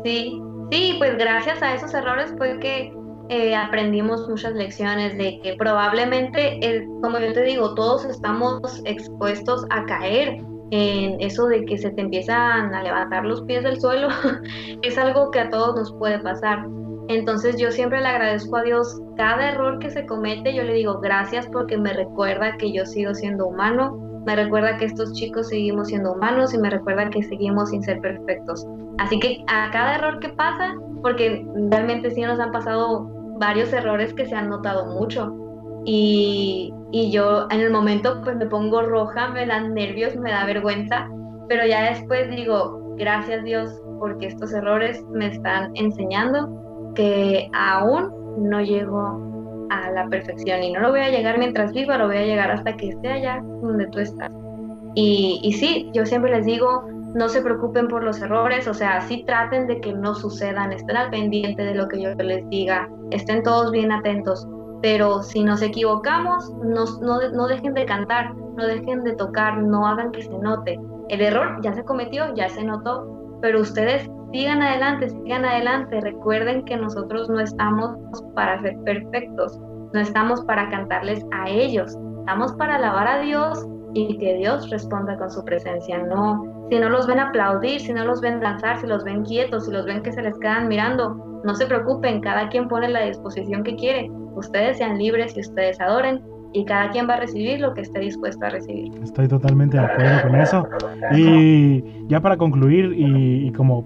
[SPEAKER 2] Sí, sí, pues gracias a esos errores fue que eh, aprendimos muchas lecciones de que probablemente, como yo te digo, todos estamos expuestos a caer en eso de que se te empiezan a levantar los pies del suelo, es algo que a todos nos puede pasar. Entonces yo siempre le agradezco a Dios cada error que se comete, yo le digo gracias porque me recuerda que yo sigo siendo humano, me recuerda que estos chicos seguimos siendo humanos y me recuerda que seguimos sin ser perfectos. Así que a cada error que pasa, porque realmente sí nos han pasado varios errores que se han notado mucho. Y, y, yo en el momento pues me pongo roja, me dan nervios, me da vergüenza, pero ya después digo, gracias Dios, porque estos errores me están enseñando que aún no llego a la perfección y no lo voy a llegar mientras viva, lo voy a llegar hasta que esté allá donde tú estás. Y, y sí, yo siempre les digo, no se preocupen por los errores, o sea, sí traten de que no sucedan, estén al pendiente de lo que yo les diga, estén todos bien atentos, pero si nos equivocamos, no, no, dejen de cantar, no dejen de tocar, no hagan que se note. El error ya se cometió, ya se notó, pero ustedes sigan adelante, sigan adelante. Recuerden que nosotros no estamos para ser perfectos, no estamos para cantarles a ellos, estamos para alabar a Dios y que Dios responda con su presencia. No, si no los ven aplaudir, si no los ven danzar, si los ven quietos, si los ven que se les quedan mirando, no se preocupen, cada quien pone la disposición que quiere ustedes sean libres y ustedes adoren y cada quien va a recibir lo que esté dispuesto a recibir.
[SPEAKER 1] Estoy totalmente de acuerdo con eso. Y ya para concluir y, como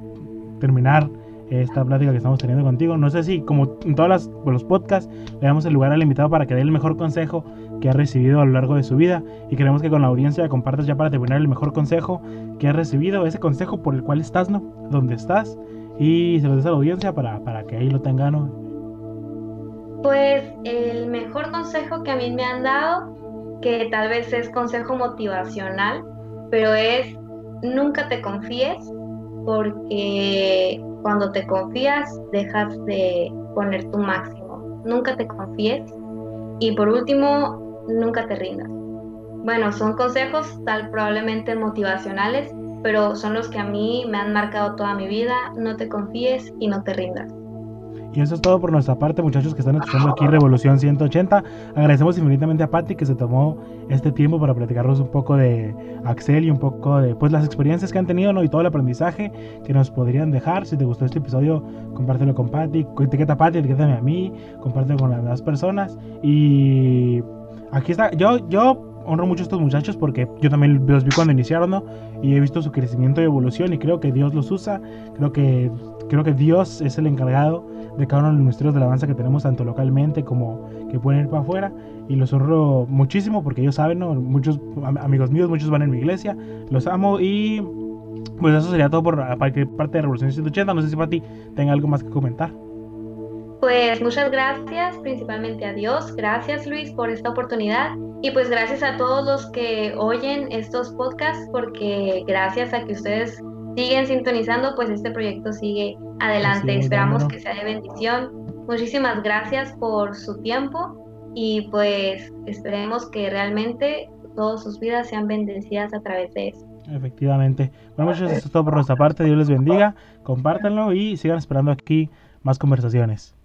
[SPEAKER 1] terminar esta plática que estamos teniendo contigo, no sé si como en todos los podcasts le damos el lugar al invitado para que dé el mejor consejo que ha recibido a lo largo de su vida y queremos que con la audiencia compartas ya para terminar el mejor consejo que has recibido, ese consejo por el cual estás, ¿no? Donde estás y se lo des a la audiencia para, para que ahí lo tengan, ¿no?
[SPEAKER 2] Pues el mejor consejo que a mí me han dado, que tal vez es consejo motivacional, pero es nunca te confíes porque cuando te confías dejas de poner tu máximo. Nunca te confíes. Y por último, nunca te rindas. Bueno, son consejos tal probablemente motivacionales, pero son los que a mí me han marcado toda mi vida. No te confíes y no te rindas.
[SPEAKER 1] Y eso es todo por nuestra parte, muchachos que están escuchando aquí Revolución 180. Agradecemos infinitamente a Patti que se tomó este tiempo para platicarnos un poco de Axel y un poco de pues las experiencias que han tenido ¿no? y todo el aprendizaje que nos podrían dejar. Si te gustó este episodio, compártelo con Patti, etiqueta a Patti, etiquétame a mí, compártelo con las demás personas. Y aquí está, yo, yo honro mucho a estos muchachos porque yo también los vi cuando iniciaron, ¿no? Y he visto su crecimiento y evolución y creo que Dios los usa, creo que, creo que Dios es el encargado de cada uno de los ministerios de alabanza que tenemos tanto localmente como que pueden ir para afuera y los honro muchísimo porque ellos saben, ¿no? Muchos amigos míos, muchos van en mi iglesia, los amo y pues eso sería todo por parte de Revolución 180, no sé si para ti tenga algo más que comentar.
[SPEAKER 2] Pues muchas gracias, principalmente a Dios. Gracias Luis por esta oportunidad. Y pues gracias a todos los que oyen estos podcasts, porque gracias a que ustedes siguen sintonizando, pues este proyecto sigue adelante. Esperamos que sea de bendición. Muchísimas gracias por su tiempo y pues esperemos que realmente todas sus vidas sean bendecidas a través de eso.
[SPEAKER 1] Efectivamente. Bueno, muchachos, esto es todo por nuestra parte. Dios les bendiga. Compártanlo y sigan esperando aquí más conversaciones.